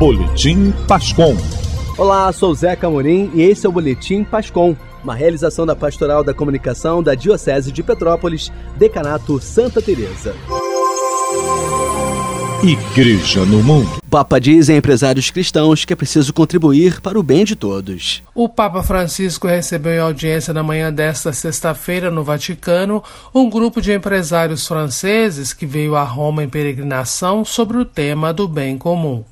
Boletim Pascom. Olá, sou Zeca Amorim e esse é o Boletim Pascom, uma realização da Pastoral da Comunicação da Diocese de Petrópolis, Decanato Santa Teresa. Igreja no Mundo. Papa diz a empresários cristãos que é preciso contribuir para o bem de todos. O Papa Francisco recebeu em audiência na manhã desta sexta-feira no Vaticano um grupo de empresários franceses que veio a Roma em peregrinação sobre o tema do bem comum.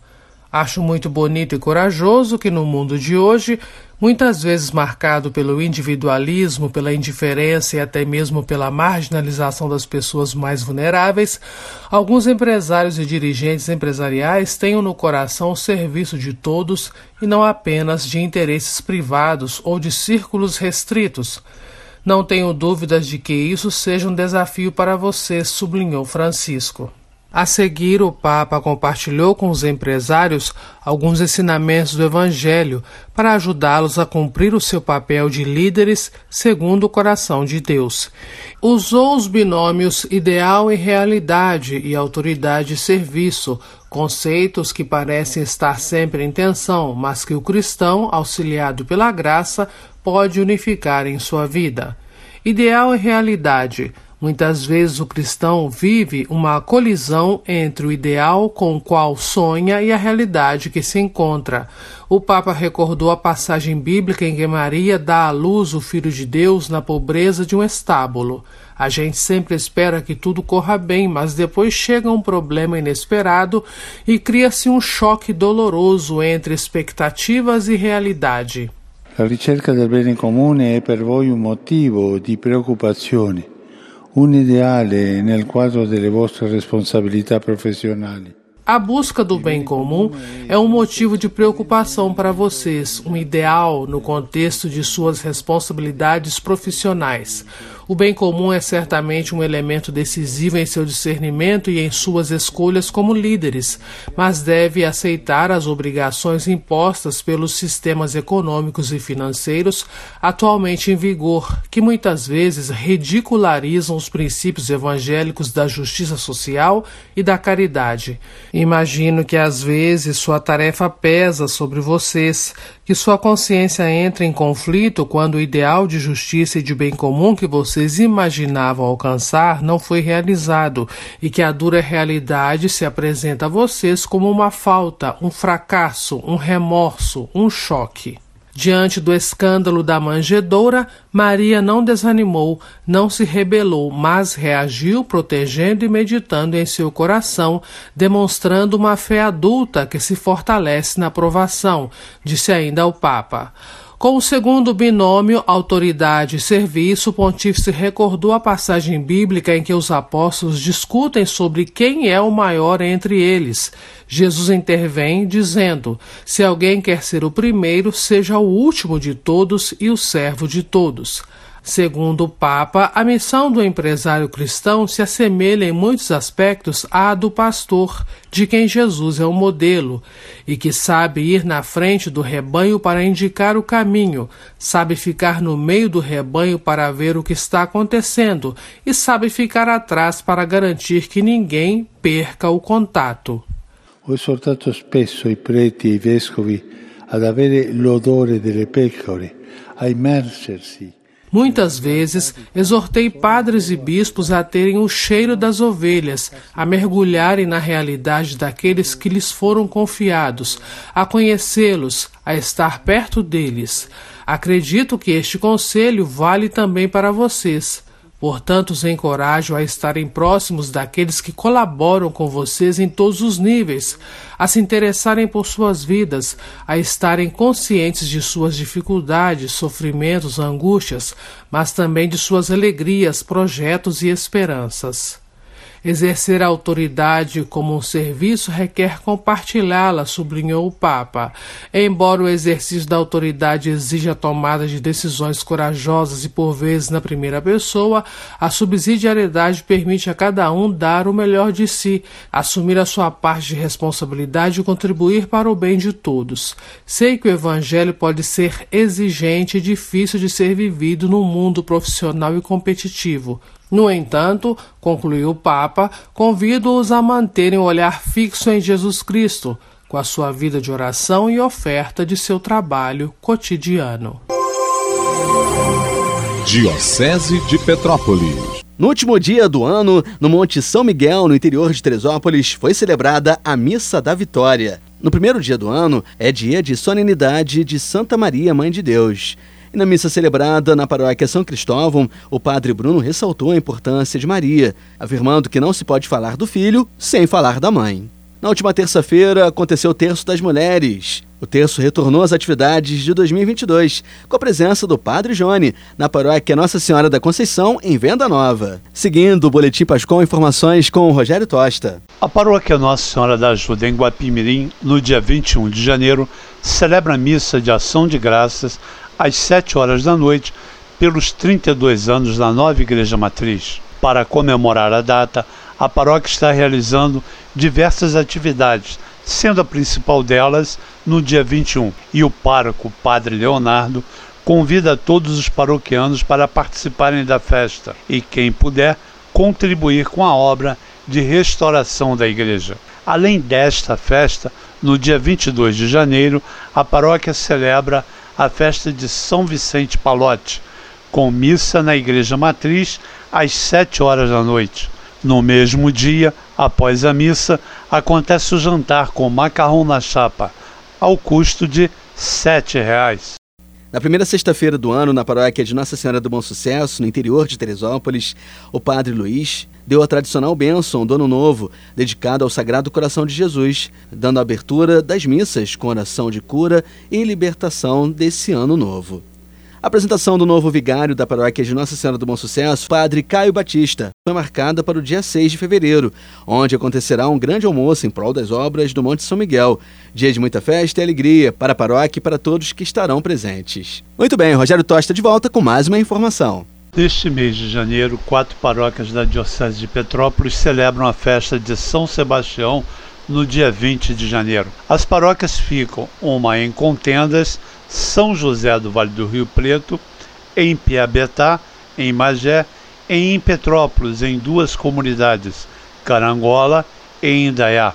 Acho muito bonito e corajoso que no mundo de hoje, muitas vezes marcado pelo individualismo, pela indiferença e até mesmo pela marginalização das pessoas mais vulneráveis, alguns empresários e dirigentes empresariais tenham no coração o serviço de todos e não apenas de interesses privados ou de círculos restritos. Não tenho dúvidas de que isso seja um desafio para você, sublinhou Francisco. A seguir, o Papa compartilhou com os empresários alguns ensinamentos do Evangelho para ajudá-los a cumprir o seu papel de líderes segundo o coração de Deus. Usou os binômios ideal e realidade e autoridade e serviço, conceitos que parecem estar sempre em tensão, mas que o cristão, auxiliado pela graça, pode unificar em sua vida. Ideal e realidade Muitas vezes o cristão vive uma colisão entre o ideal com o qual sonha e a realidade que se encontra. O Papa recordou a passagem bíblica em que Maria dá à luz o Filho de Deus na pobreza de um estábulo. A gente sempre espera que tudo corra bem, mas depois chega um problema inesperado e cria-se um choque doloroso entre expectativas e realidade. A ricerca del bene comune è per voi un motivo di preoccupazione un ideale nel quadro delle vostre responsabilità professionali. A busca do bem comum é um motivo de preocupação para vocês, um ideal no contexto de suas responsabilidades profissionais. O bem comum é certamente um elemento decisivo em seu discernimento e em suas escolhas como líderes, mas deve aceitar as obrigações impostas pelos sistemas econômicos e financeiros atualmente em vigor, que muitas vezes ridicularizam os princípios evangélicos da justiça social e da caridade. Imagino que às vezes sua tarefa pesa sobre vocês, que sua consciência entra em conflito quando o ideal de justiça e de bem comum que vocês imaginavam alcançar não foi realizado e que a dura realidade se apresenta a vocês como uma falta, um fracasso, um remorso, um choque. Diante do escândalo da manjedoura, Maria não desanimou, não se rebelou, mas reagiu protegendo e meditando em seu coração, demonstrando uma fé adulta que se fortalece na provação, disse ainda o Papa. Com o segundo binômio, autoridade e serviço, o pontífice recordou a passagem bíblica em que os apóstolos discutem sobre quem é o maior entre eles. Jesus intervém, dizendo: Se alguém quer ser o primeiro, seja o último de todos e o servo de todos. Segundo o Papa, a missão do empresário cristão se assemelha em muitos aspectos à do pastor, de quem Jesus é o modelo, e que sabe ir na frente do rebanho para indicar o caminho, sabe ficar no meio do rebanho para ver o que está acontecendo e sabe ficar atrás para garantir que ninguém perca o contato. Ho esortato spesso i preti e i vescovi ad avere l'odore delle pecore, a immergersi Muitas vezes exortei padres e bispos a terem o cheiro das ovelhas, a mergulharem na realidade daqueles que lhes foram confiados, a conhecê-los, a estar perto deles. Acredito que este conselho vale também para vocês. Portanto, os encorajo a estarem próximos daqueles que colaboram com vocês em todos os níveis, a se interessarem por suas vidas, a estarem conscientes de suas dificuldades, sofrimentos, angústias, mas também de suas alegrias, projetos e esperanças. Exercer a autoridade como um serviço requer compartilhá-la, sublinhou o Papa. Embora o exercício da autoridade exija a tomada de decisões corajosas e por vezes na primeira pessoa, a subsidiariedade permite a cada um dar o melhor de si, assumir a sua parte de responsabilidade e contribuir para o bem de todos. Sei que o Evangelho pode ser exigente e difícil de ser vivido num mundo profissional e competitivo. No entanto, concluiu o Papa, convido-os a manterem o olhar fixo em Jesus Cristo, com a sua vida de oração e oferta de seu trabalho cotidiano. Diocese de Petrópolis. No último dia do ano, no Monte São Miguel, no interior de Teresópolis, foi celebrada a Missa da Vitória. No primeiro dia do ano, é dia de solenidade de Santa Maria, Mãe de Deus. E na missa celebrada na paróquia São Cristóvão, o padre Bruno ressaltou a importância de Maria, afirmando que não se pode falar do filho sem falar da mãe. Na última terça-feira aconteceu o Terço das Mulheres. O terço retornou às atividades de 2022, com a presença do Padre Johnny, na paróquia Nossa Senhora da Conceição, em Venda Nova. Seguindo o Boletim Pascom, informações com o Rogério Tosta. A paróquia Nossa Senhora da Ajuda, em Guapimirim, no dia 21 de janeiro, celebra a missa de ação de graças às 7 horas da noite, pelos 32 anos da nova Igreja Matriz. Para comemorar a data, a paróquia está realizando diversas atividades, sendo a principal delas no dia 21. E o pároco, Padre Leonardo, convida todos os paroquianos para participarem da festa e, quem puder, contribuir com a obra de restauração da igreja. Além desta festa, no dia 22 de janeiro, a paróquia celebra a festa de São Vicente Palote, com missa na igreja matriz às 7 horas da noite. No mesmo dia, após a missa, acontece o jantar com macarrão na chapa, ao custo de R$ 7,00. Na primeira sexta-feira do ano, na paróquia de Nossa Senhora do Bom Sucesso, no interior de Teresópolis, o padre Luiz deu a tradicional bênção do Ano Novo, dedicado ao Sagrado Coração de Jesus, dando abertura das missas com oração de cura e libertação desse ano novo. A apresentação do novo vigário da paróquia de Nossa Senhora do Bom Sucesso, Padre Caio Batista, foi marcada para o dia 6 de fevereiro, onde acontecerá um grande almoço em prol das obras do Monte São Miguel. Dia de muita festa e alegria para a paróquia e para todos que estarão presentes. Muito bem, Rogério Tosta de volta com mais uma informação. Neste mês de janeiro, quatro paróquias da Diocese de Petrópolis celebram a festa de São Sebastião no dia 20 de janeiro. As paróquias ficam uma em Contendas, são José do Vale do Rio Preto, em Piabetá, em Magé, e em Petrópolis, em duas comunidades, Carangola e Indaiá,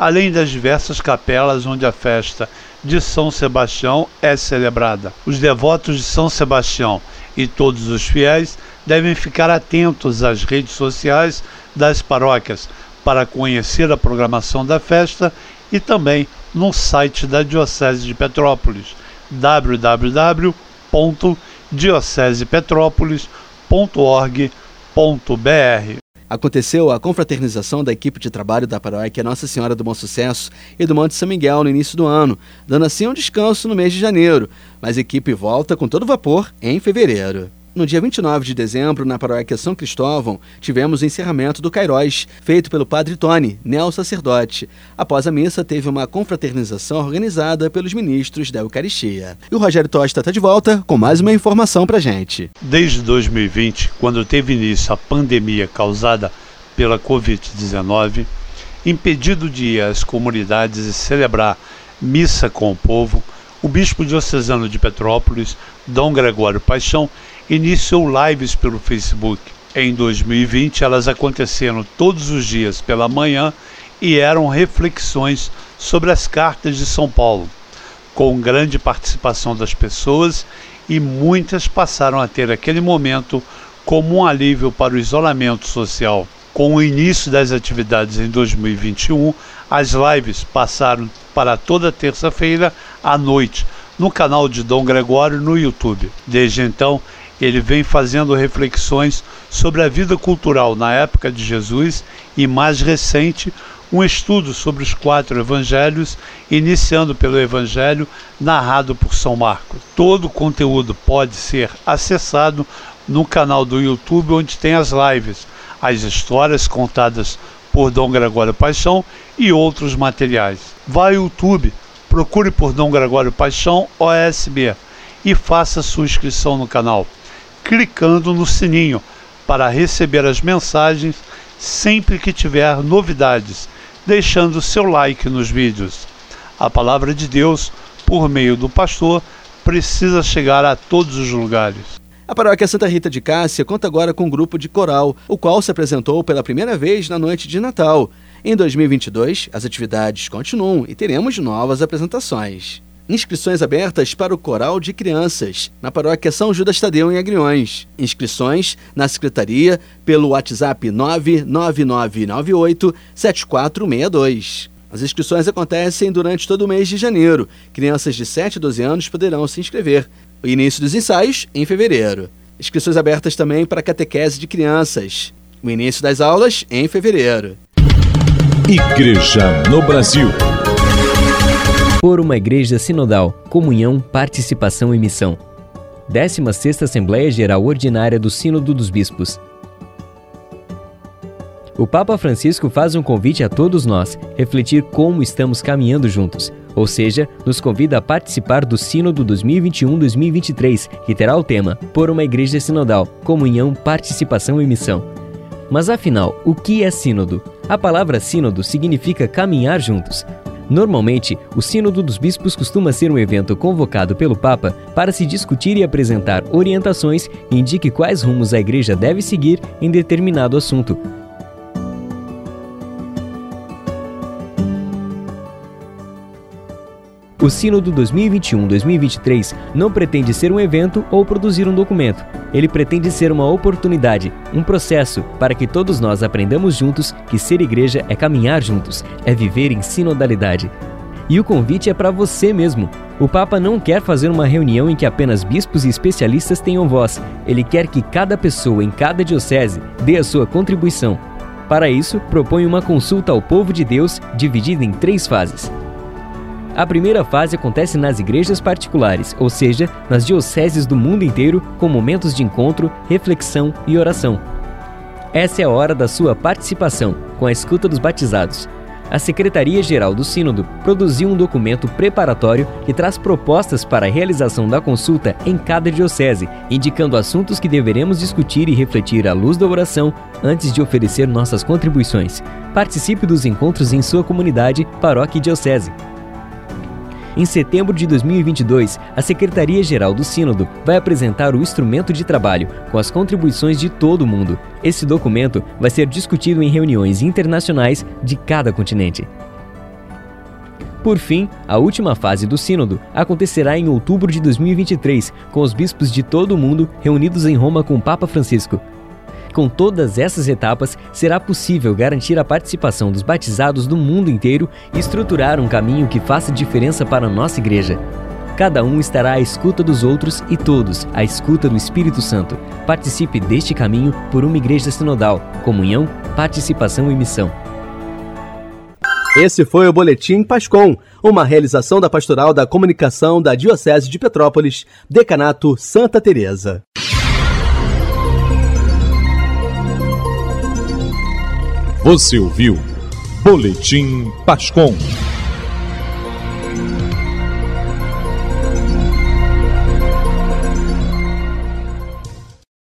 além das diversas capelas onde a festa de São Sebastião é celebrada. Os devotos de São Sebastião e todos os fiéis devem ficar atentos às redes sociais das paróquias para conhecer a programação da festa e também no site da Diocese de Petrópolis www.diocesepetrópolis.org.br. Aconteceu a confraternização da equipe de trabalho da paróquia Nossa Senhora do Bom Sucesso e do Monte São Miguel no início do ano, dando assim um descanso no mês de janeiro, mas a equipe volta com todo vapor em fevereiro. No dia 29 de dezembro, na paróquia São Cristóvão, tivemos o encerramento do Cairós, feito pelo padre Tony, neo-sacerdote. Após a missa, teve uma confraternização organizada pelos ministros da Eucaristia. E o Rogério Tosta está de volta com mais uma informação para gente. Desde 2020, quando teve início a pandemia causada pela Covid-19, impedido de ir às comunidades e celebrar missa com o povo, o bispo diocesano de Petrópolis, Dom Gregório Paixão, iniciou lives pelo Facebook. Em 2020, elas aconteceram todos os dias pela manhã e eram reflexões sobre as cartas de São Paulo, com grande participação das pessoas e muitas passaram a ter aquele momento como um alívio para o isolamento social. Com o início das atividades em 2021, as lives passaram para toda terça-feira à noite no canal de Dom Gregório no YouTube. Desde então, ele vem fazendo reflexões sobre a vida cultural na época de Jesus e, mais recente, um estudo sobre os quatro evangelhos, iniciando pelo evangelho narrado por São Marcos. Todo o conteúdo pode ser acessado no canal do YouTube, onde tem as lives, as histórias contadas por Dom Gregório Paixão e outros materiais. Vá ao YouTube, procure por Dom Gregório Paixão OSB e faça sua inscrição no canal clicando no sininho para receber as mensagens sempre que tiver novidades, deixando seu like nos vídeos. A palavra de Deus, por meio do pastor, precisa chegar a todos os lugares. A paróquia Santa Rita de Cássia conta agora com um grupo de coral, o qual se apresentou pela primeira vez na noite de Natal. Em 2022, as atividades continuam e teremos novas apresentações. Inscrições abertas para o Coral de Crianças, na paróquia São Judas Tadeu, em Agriões. Inscrições na secretaria pelo WhatsApp 99998 7462. As inscrições acontecem durante todo o mês de janeiro. Crianças de 7 a 12 anos poderão se inscrever. O início dos ensaios em fevereiro. Inscrições abertas também para catequese de crianças. O início das aulas em fevereiro. Igreja no Brasil. Por uma igreja sinodal, comunhão, participação e missão. 16ª Assembleia Geral Ordinária do Sínodo dos Bispos. O Papa Francisco faz um convite a todos nós refletir como estamos caminhando juntos ou seja, nos convida a participar do Sínodo 2021-2023, que terá o tema Por uma Igreja Sinodal, Comunhão, Participação e Missão. Mas afinal, o que é Sínodo? A palavra Sínodo significa caminhar juntos. Normalmente, o Sínodo dos Bispos costuma ser um evento convocado pelo Papa para se discutir e apresentar orientações e indique quais rumos a Igreja deve seguir em determinado assunto, O Sínodo 2021-2023 não pretende ser um evento ou produzir um documento. Ele pretende ser uma oportunidade, um processo para que todos nós aprendamos juntos que ser igreja é caminhar juntos, é viver em sinodalidade. E o convite é para você mesmo. O Papa não quer fazer uma reunião em que apenas bispos e especialistas tenham voz. Ele quer que cada pessoa em cada diocese dê a sua contribuição. Para isso, propõe uma consulta ao povo de Deus dividida em três fases. A primeira fase acontece nas igrejas particulares, ou seja, nas dioceses do mundo inteiro, com momentos de encontro, reflexão e oração. Essa é a hora da sua participação, com a escuta dos batizados. A Secretaria-Geral do Sínodo produziu um documento preparatório que traz propostas para a realização da consulta em cada diocese, indicando assuntos que deveremos discutir e refletir à luz da oração antes de oferecer nossas contribuições. Participe dos encontros em sua comunidade, paróquia e diocese. Em setembro de 2022, a Secretaria-Geral do Sínodo vai apresentar o instrumento de trabalho com as contribuições de todo o mundo. Esse documento vai ser discutido em reuniões internacionais de cada continente. Por fim, a última fase do Sínodo acontecerá em outubro de 2023, com os bispos de todo o mundo reunidos em Roma com o Papa Francisco. Com todas essas etapas, será possível garantir a participação dos batizados do mundo inteiro e estruturar um caminho que faça diferença para a nossa igreja. Cada um estará à escuta dos outros e todos à escuta do Espírito Santo. Participe deste caminho por uma igreja sinodal, comunhão, participação e missão. Esse foi o Boletim Pascom, uma realização da Pastoral da Comunicação da Diocese de Petrópolis, Decanato Santa Teresa. Você ouviu Boletim Pascom.